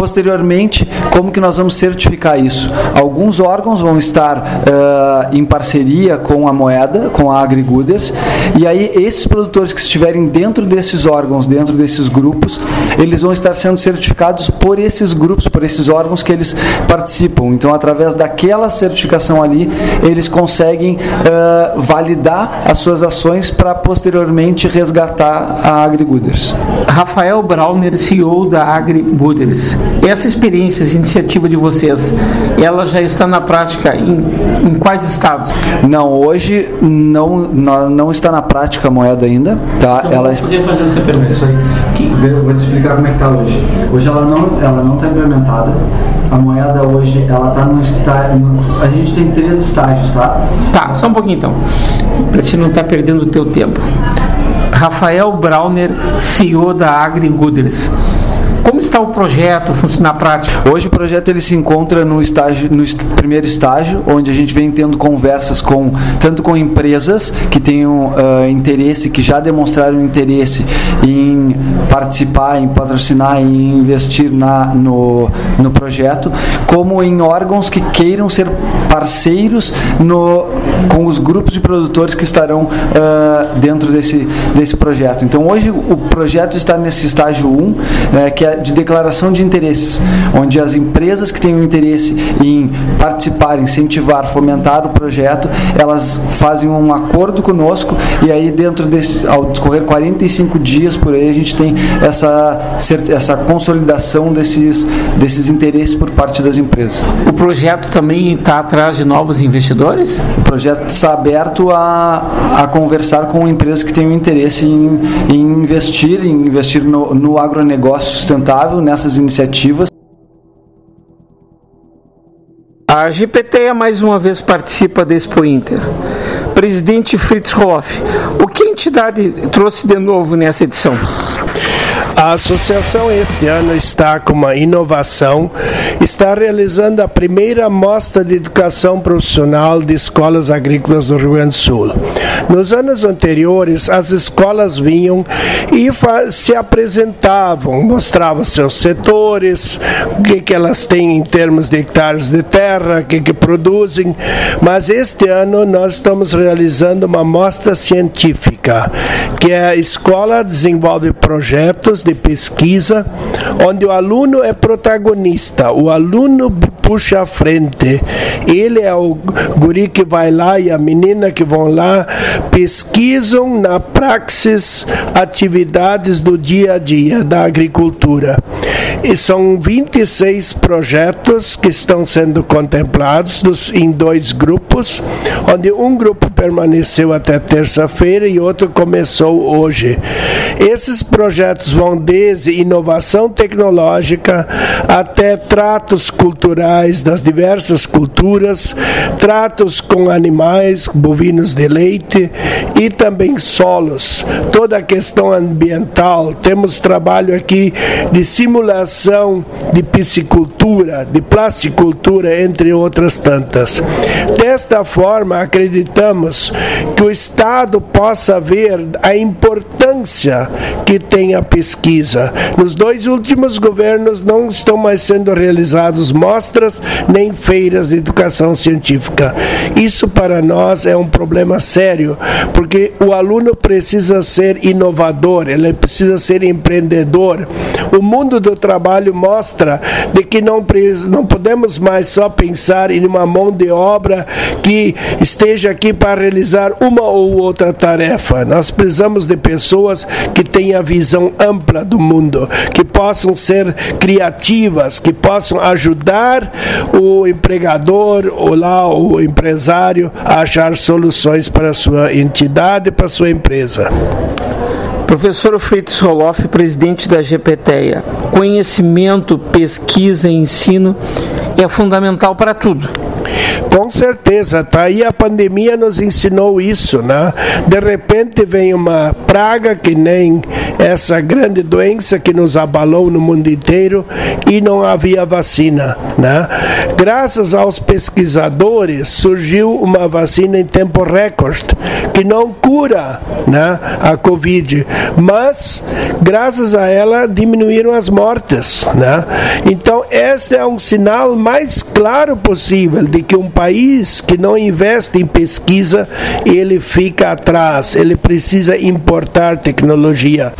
Posteriormente, como que nós vamos certificar isso? Alguns órgãos vão estar uh, em parceria com a moeda, com a AgriGooders, e aí esses produtores que estiverem dentro desses órgãos, dentro desses grupos, eles vão estar sendo certificados por esses grupos, por esses órgãos que eles participam. Então, através daquela certificação ali, eles conseguem uh, validar as suas ações para posteriormente resgatar a AgriGooders. Rafael Brauner, CEO da AgriGooders. Essa experiência, essa iniciativa de vocês, ela já está na prática em, em quais estados? Não, hoje não, não está na prática a moeda ainda, tá? Então, ela eu podia fazer essa pergunta. Isso aí. Eu vou te explicar como é que está hoje. Hoje ela não ela não está implementada. A moeda hoje ela está no estágio. A gente tem três estágios, tá? Tá, só um pouquinho então, para te não estar tá perdendo o teu tempo. Rafael Brauner, CEO da AgriGooders. Como está o projeto na prática? Hoje o projeto ele se encontra no estágio, no est primeiro estágio, onde a gente vem tendo conversas com tanto com empresas que tenham uh, interesse, que já demonstraram interesse em participar, em patrocinar, em investir na, no, no projeto, como em órgãos que queiram ser parceiros no, com os grupos de produtores que estarão uh, dentro desse, desse projeto. Então hoje o projeto está nesse estágio 1, um, uh, que é de declaração de interesses, onde as empresas que tenham interesse em participar, incentivar, fomentar o projeto, elas fazem um acordo conosco e aí dentro desse, ao discorrer 45 dias por aí, a gente tem essa, essa consolidação desses, desses interesses por parte das empresas. O projeto também está atrás de novos investidores? O projeto está aberto a, a conversar com empresas que tenham interesse em, em investir, em investir no, no agronegócio sustentável, nessas iniciativas. A GPT mais uma vez participa da Expo Inter. Presidente Fritz Hoff, o que a entidade trouxe de novo nessa edição? A associação este ano está com uma inovação, está realizando a primeira mostra de educação profissional de escolas agrícolas do Rio Grande do Sul. Nos anos anteriores, as escolas vinham e se apresentavam, mostravam seus setores, o que, que elas têm em termos de hectares de terra, o que, que produzem, mas este ano nós estamos realizando uma mostra científica, que é a escola desenvolve projetos de pesquisa, onde o aluno é protagonista, o aluno puxa a frente, ele é o guri que vai lá e a menina que vão lá, pesquisam na praxis atividades do dia a dia da agricultura. E são 26 projetos que estão sendo contemplados dos, em dois grupos, onde um grupo permaneceu até terça-feira e outro começou hoje. Esses projetos vão desde inovação tecnológica até tratos culturais das diversas culturas, tratos com animais, bovinos de leite e também solos. Toda a questão ambiental. Temos trabalho aqui de simulação de piscicultura, de plasticultura, entre outras tantas. Desta forma, acreditamos que o Estado possa ver a importância que tem a pesquisa. Nos dois últimos governos não estão mais sendo realizados mostras nem feiras de educação científica. Isso para nós é um problema sério, porque o aluno precisa ser inovador, ele precisa ser empreendedor. O mundo do trabalho mostra de que não, não podemos mais só pensar em uma mão de obra que esteja aqui para realizar uma ou outra tarefa. Nós precisamos de pessoas que tenham tenha visão ampla do mundo, que possam ser criativas, que possam ajudar o empregador ou lá o empresário a achar soluções para a sua entidade, para a sua empresa. Professor Freitas Roloff, presidente da GPTEA, conhecimento, pesquisa e ensino é fundamental para tudo. Com certeza, tá aí a pandemia nos ensinou isso, né? De repente vem uma praga que nem essa grande doença que nos abalou no mundo inteiro e não havia vacina, né? Graças aos pesquisadores surgiu uma vacina em tempo recorde que não cura, né, a COVID, mas graças a ela diminuíram as mortes, né? Então esse é um sinal mais claro possível de que um país que não investe em pesquisa, ele fica atrás, ele precisa importar tecnologia.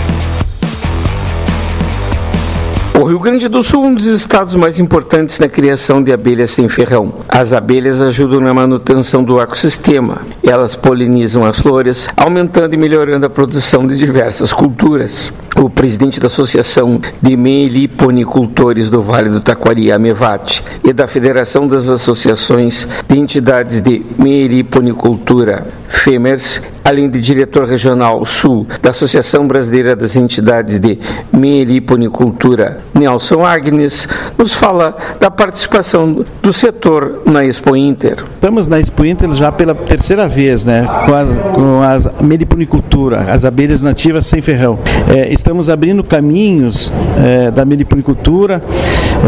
O Rio Grande do Sul é um dos estados mais importantes na criação de abelhas sem ferrão. As abelhas ajudam na manutenção do ecossistema. Elas polinizam as flores, aumentando e melhorando a produção de diversas culturas. O presidente da Associação de Meliponicultores do Vale do Taquari, Amevate, e da Federação das Associações de Entidades de Meliponicultura, FEMERS, além de diretor regional sul da Associação Brasileira das Entidades de Meliponicultura, Nelson Agnes, nos fala da participação do setor na Expo Inter. Estamos na Expo Inter já pela terceira vez, né, com a, com a meliponicultura, as abelhas nativas sem ferrão. É, estamos abrindo caminhos é, da meliponicultura,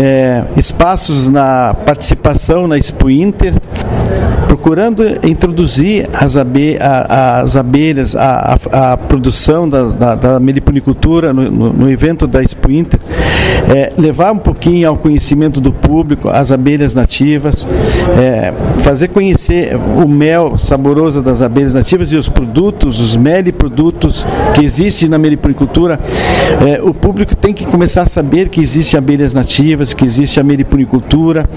é, espaços na participação na Expo Inter, procurando introduzir as, abe, a, as abelhas, a, a, a produção das, da, da meliponicultura no, no, no, evento da Expo Inter, é, levar um pouquinho ao conhecimento do público as abelhas nativas, é, fazer conhecer o mel saboroso das abelhas nativas e os produtos, os meliprodutos que existem na meliponicultura. É, o público tem que começar a saber que existem abelhas nativas, que existe a meliponicultura,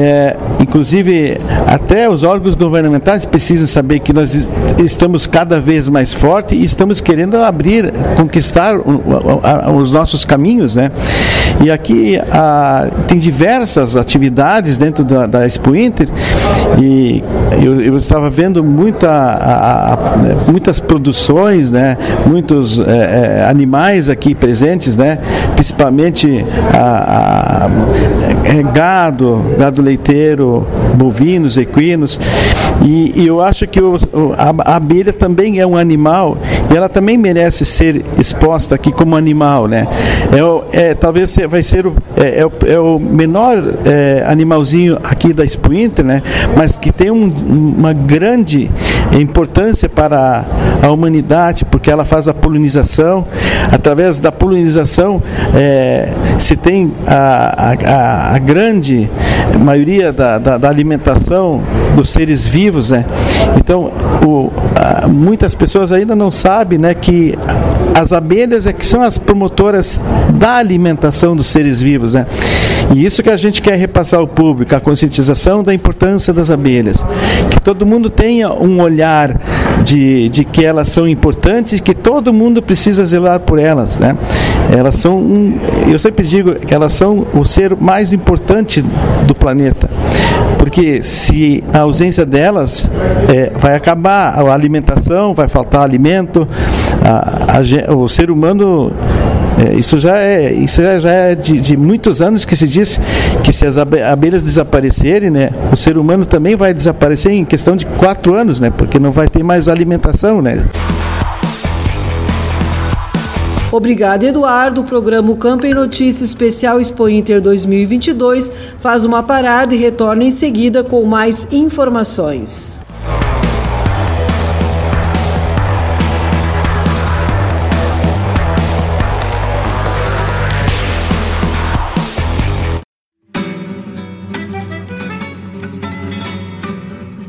é, inclusive até os órgãos governamentais precisam saber que nós estamos cada vez mais fortes e estamos querendo abrir, conquistar os nossos caminhos, né? E aqui a, tem diversas atividades dentro da, da Expo Inter e eu, eu estava vendo muita, a, a, muitas produções, né? Muitos é, é, animais aqui presentes, né? Principalmente é, gado, gado leiteiro, bovinos, equinos e, e eu acho que o, a, a abelha também é um animal e ela também merece ser exposta aqui como animal, né? É, é talvez vai ser o, é, é, é o menor é, animalzinho aqui da Expo Inter, né? Mas que tem um, uma grande importância para a humanidade, porque ela faz a polinização. Através da polinização é, se tem a, a, a grande maioria da, da, da alimentação dos seres vivos, né? Então, o, a, muitas pessoas ainda não sabem, né, que as abelhas é que são as promotoras da alimentação dos seres vivos, né? E isso que a gente quer repassar ao público, a conscientização da importância das abelhas, que todo mundo tenha um olhar de, de que elas são importantes que todo mundo precisa zelar por elas, né? Elas são um, eu sempre digo que elas são o ser mais importante do planeta porque se a ausência delas é, vai acabar a alimentação, vai faltar alimento, a, a, o ser humano é, isso já é, isso já é de, de, muitos anos que se diz que se as abelhas desaparecerem, né, o ser humano também vai desaparecer em questão de quatro anos, né, porque não vai ter mais alimentação, né. Obrigada, Eduardo. O programa Campo em Notícias Especial Expo Inter 2022 faz uma parada e retorna em seguida com mais informações.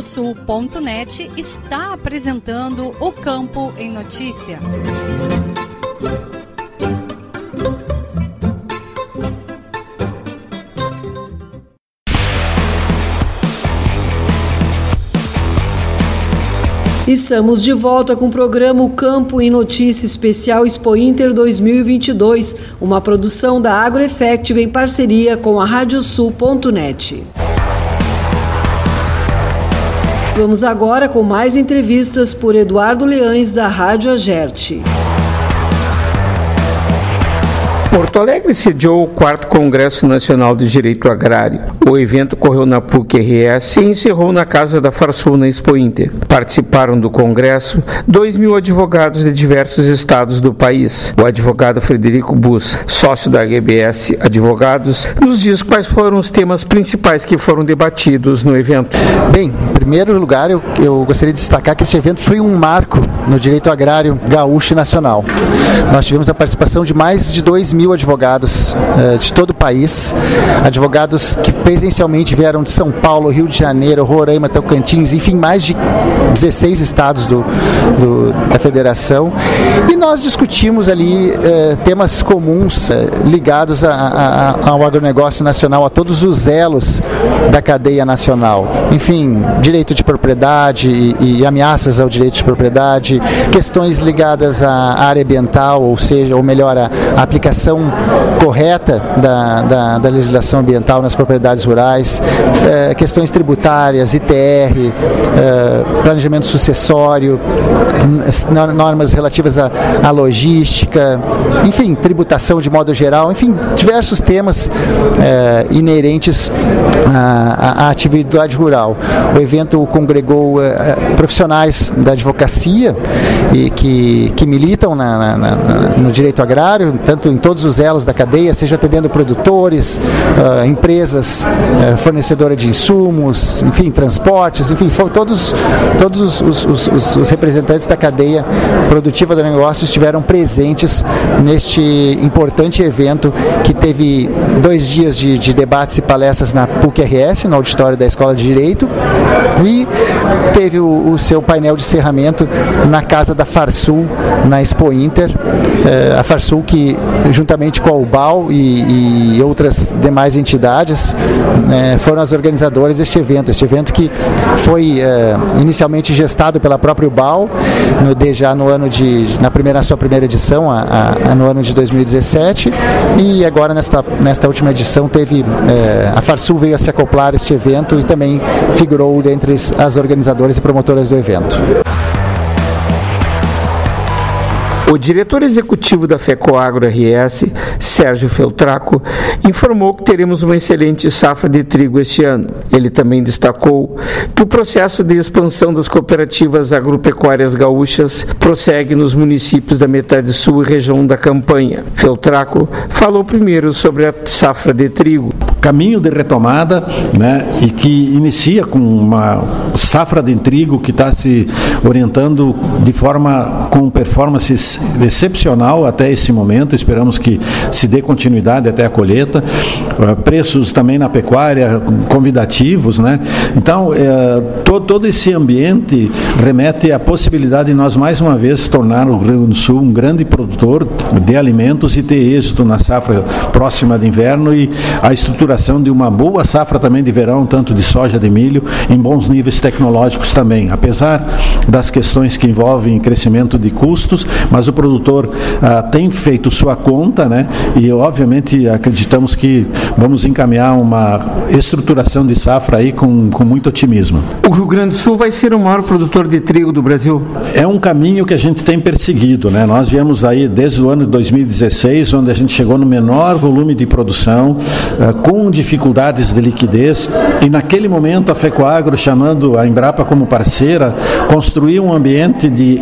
Radiosul.net está apresentando o Campo em Notícia. Estamos de volta com o programa Campo em Notícia Especial Expo Inter 2022, uma produção da AgroEffective em parceria com a Radiosul.net. Vamos agora com mais entrevistas por Eduardo Leães, da Rádio Agerte. Alegre sediou o 4 Congresso Nacional de Direito Agrário. O evento ocorreu na PUC-RS e encerrou na Casa da Farsul, Expo Inter. Participaram do congresso 2 mil advogados de diversos estados do país. O advogado Frederico Bus, sócio da HBS Advogados, nos diz quais foram os temas principais que foram debatidos no evento. Bem, em primeiro lugar, eu, eu gostaria de destacar que este evento foi um marco no direito agrário gaúcho e nacional. Nós tivemos a participação de mais de 2 mil advogados uh, de todo o país, advogados que presencialmente vieram de São Paulo, Rio de Janeiro, Roraima, Tocantins, enfim, mais de 16 estados do, do, da federação. E nós discutimos ali uh, temas comuns uh, ligados a, a, ao agronegócio nacional, a todos os elos da cadeia nacional. Enfim, direito de propriedade e, e ameaças ao direito de propriedade, questões ligadas à área ambiental, ou seja, ou melhor, a aplicação correta da, da, da, legislação ambiental nas propriedades rurais, eh, questões tributárias, ITR, eh, planejamento sucessório, normas relativas à, logística, enfim, tributação de modo geral, enfim, diversos temas eh, inerentes à, à, atividade rural. O evento congregou profissionais da advocacia e que, que militam na, na, na, no direito agrário, tanto em todos os elos da cadeia, seja atendendo produtores, uh, empresas uh, fornecedoras de insumos, enfim, transportes, enfim, todos, todos os, os, os, os, representantes da cadeia produtiva do negócio estiveram presentes neste importante evento que teve dois dias de, de debates e palestras na PUC-RS, no auditório da Escola de Direito, e teve o, o seu painel de encerramento na casa da Farsul, na Expo Inter. Uh, a Farsul que, juntamente com a UBAL e, e outras demais entidades, né, foram as organizadoras deste evento. Este evento que foi uh, inicialmente gestado pela própria UBAL, no, já no ano de, na primeira, sua primeira edição, a, a, no ano de 2017, e agora nesta, nesta última edição teve, uh, a Farsul veio a se acoplar a este evento e também figurou entre as organizadoras e promotoras do evento. O diretor executivo da FECOAGro RS, Sérgio Feltraco, informou que teremos uma excelente safra de trigo este ano. Ele também destacou que o processo de expansão das cooperativas agropecuárias gaúchas prossegue nos municípios da metade sul e região da campanha. Feltraco falou primeiro sobre a safra de trigo. Caminho de retomada, né, e que inicia com uma safra de trigo que está se orientando de forma com performance excepcional até esse momento. Esperamos que se dê continuidade até a colheita. Uh, preços também na pecuária convidativos, né? Então, uh, todo, todo esse ambiente remete à possibilidade de nós mais uma vez tornar o Rio Grande do Sul um grande produtor de alimentos e ter êxito na safra próxima de inverno e a estruturação de uma boa safra também de verão, tanto de soja, de milho, em bons níveis tecnológicos também. Apesar das questões que envolvem crescimento de custos, mas o produtor ah, tem feito sua conta, né? E obviamente acreditamos que vamos encaminhar uma estruturação de safra aí com, com muito otimismo. O Rio Grande do Sul vai ser o maior produtor de trigo do Brasil? É um caminho que a gente tem perseguido, né? Nós viemos aí desde o ano de 2016, onde a gente chegou no menor volume de produção, uh, com dificuldades de liquidez, e naquele momento a FECOAGRO, chamando a Embrapa como parceira, construiu um ambiente de,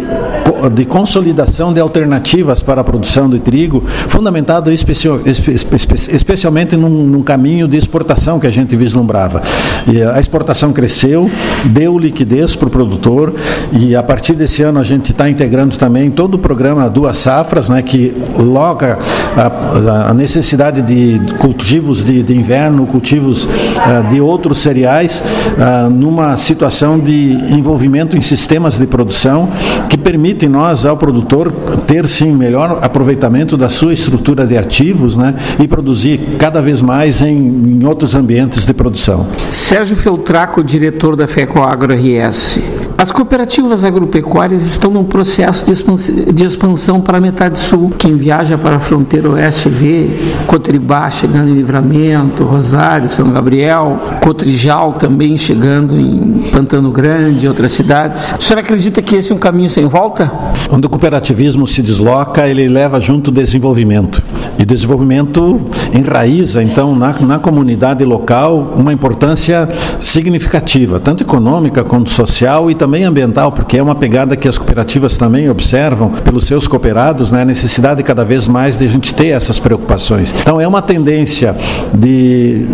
de consolidação de alternativas para a produção de trigo, fundamentado especial, espe, espe, especialmente num, num, caminho de exportação que a gente vislumbrava. E a exportação cresceu, deu liquidez para o produtor, e a partir desse ano a gente está integrando também todo o programa Duas Safras, né, que loga a, a necessidade de cultivos de, de inverno, cultivos uh, de outros cereais, uh, numa situação de envolvimento em sistemas de produção que permitem nós, ao produtor, ter sim melhor aproveitamento da sua estrutura de ativos né, e produzir cada vez mais em, em outros ambientes de produção. Sérgio Feltraco, diretor da FECOAGro RS. As cooperativas agropecuárias estão num processo de expansão, para a metade sul. Quem viaja para a fronteira oeste vê Cotribá chegando em Livramento, Rosário, São Gabriel, Cotrijal também chegando em Pantano Grande e outras cidades. O senhor acredita que esse é um caminho sem volta? Quando o cooperativismo se desloca, ele leva junto o desenvolvimento. E desenvolvimento enraiza, então, na, na comunidade local, uma importância significativa, tanto econômica quanto social e também também ambiental, porque é uma pegada que as cooperativas também observam pelos seus cooperados, né, a necessidade cada vez mais de a gente ter essas preocupações. Então é uma tendência de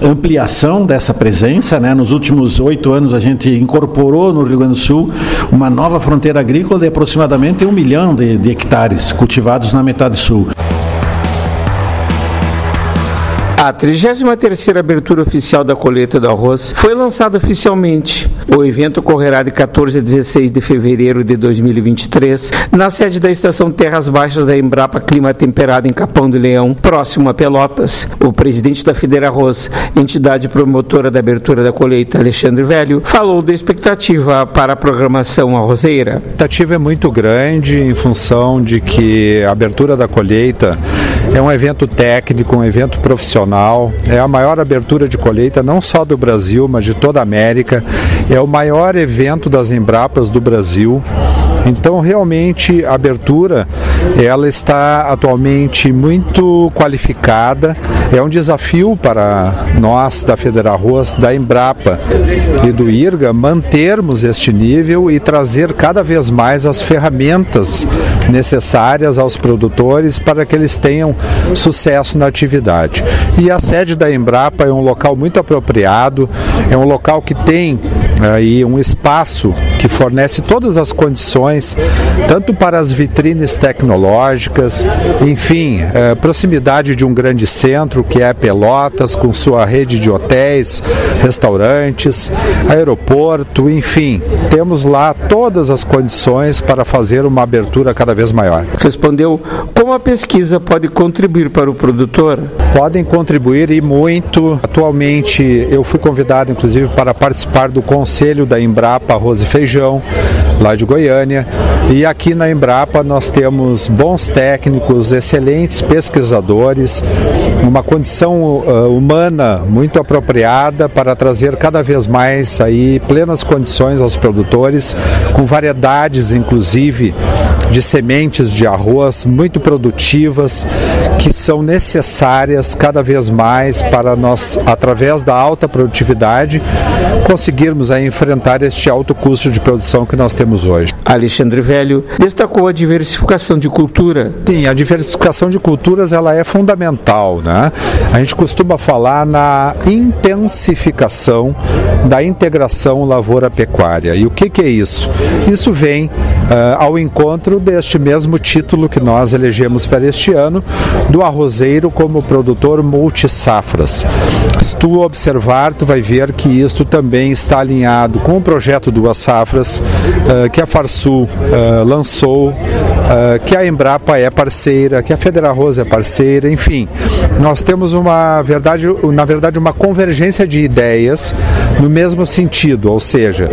ampliação dessa presença, né? Nos últimos oito anos a gente incorporou no Rio Grande do Sul uma nova fronteira agrícola de aproximadamente um milhão de, de hectares cultivados na metade sul. A 33ª abertura oficial da colheita do arroz foi lançada oficialmente. O evento ocorrerá de 14 a 16 de fevereiro de 2023, na sede da Estação Terras Baixas da Embrapa Clima Temperado em Capão do Leão, próximo a Pelotas. O presidente da Federa Arroz, entidade promotora da abertura da colheita, Alexandre Velho, falou da expectativa para a programação arrozeira. A expectativa é muito grande em função de que a abertura da colheita é um evento técnico, um evento profissional é a maior abertura de colheita não só do Brasil, mas de toda a América. É o maior evento das Embrapas do Brasil. Então, realmente, a abertura ela está atualmente muito qualificada. É um desafio para nós da Federal Arroz, da Embrapa e do IRGA mantermos este nível e trazer cada vez mais as ferramentas necessárias aos produtores para que eles tenham sucesso na atividade. E a sede da Embrapa é um local muito apropriado, é um local que tem aí um espaço que fornece todas as condições, tanto para as vitrines tecnológicas, enfim, é, proximidade de um grande centro que é Pelotas, com sua rede de hotéis, restaurantes, aeroporto, enfim, temos lá todas as condições para fazer uma abertura cada vez maior. Respondeu como a pesquisa pode contribuir para o produtor? Podem contribuir e muito. Atualmente eu fui convidado, inclusive, para participar do conselho da Embrapa Arroz e Feijão, lá de Goiânia. E aqui na Embrapa nós temos bons técnicos, excelentes pesquisadores, uma condição uh, humana muito apropriada para trazer cada vez mais aí plenas condições aos produtores, com variedades inclusive de sementes de arroz muito produtivas que são necessárias cada vez mais para nós, através da alta produtividade, conseguirmos aí enfrentar este alto custo de produção que nós temos hoje. Alexandre Velho destacou a diversificação de cultura. Sim, a diversificação de culturas ela é fundamental, né? A gente costuma falar na intensificação da integração lavoura-pecuária. E o que, que é isso? Isso vem ao encontro deste mesmo título que nós elegemos para este ano, do arrozeiro como produtor multisafras. Se tu observar, tu vai ver que isso também está alinhado com o projeto Duas Safras, uh, que a Farsul uh, lançou, que a Embrapa é parceira, que a Federal Rosa é parceira, enfim. Nós temos uma verdade, na verdade, uma convergência de ideias no mesmo sentido, ou seja,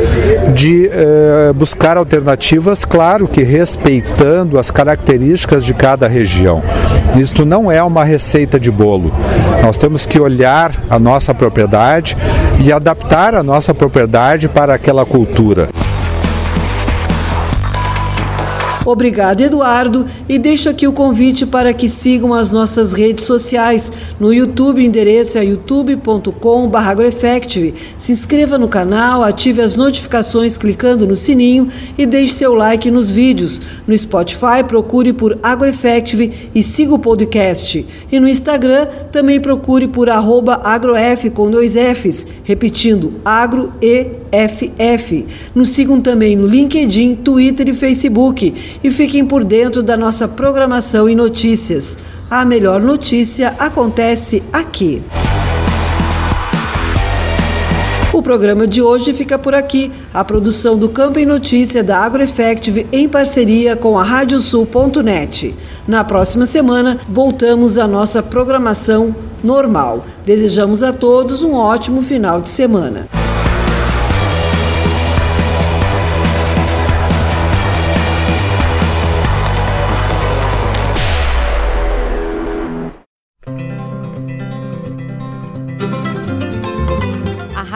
de eh, buscar alternativas, claro que respeitando as características de cada região. Isto não é uma receita de bolo. Nós temos que olhar a nossa propriedade e adaptar a nossa propriedade para aquela cultura. Obrigado, Eduardo, e deixo aqui o convite para que sigam as nossas redes sociais. No YouTube, endereço é youtube.com/agroeffective. Se inscreva no canal, ative as notificações clicando no sininho e deixe seu like nos vídeos. No Spotify, procure por AgroEffective e siga o podcast. E no Instagram, também procure por agrof com dois Fs, repetindo agroeff. Nos sigam também no LinkedIn, Twitter e Facebook e fiquem por dentro da nossa programação e notícias. A melhor notícia acontece aqui. O programa de hoje fica por aqui. A produção do Campo em Notícia da AgroEffective em parceria com a Radiosul.net. Na próxima semana, voltamos à nossa programação normal. Desejamos a todos um ótimo final de semana.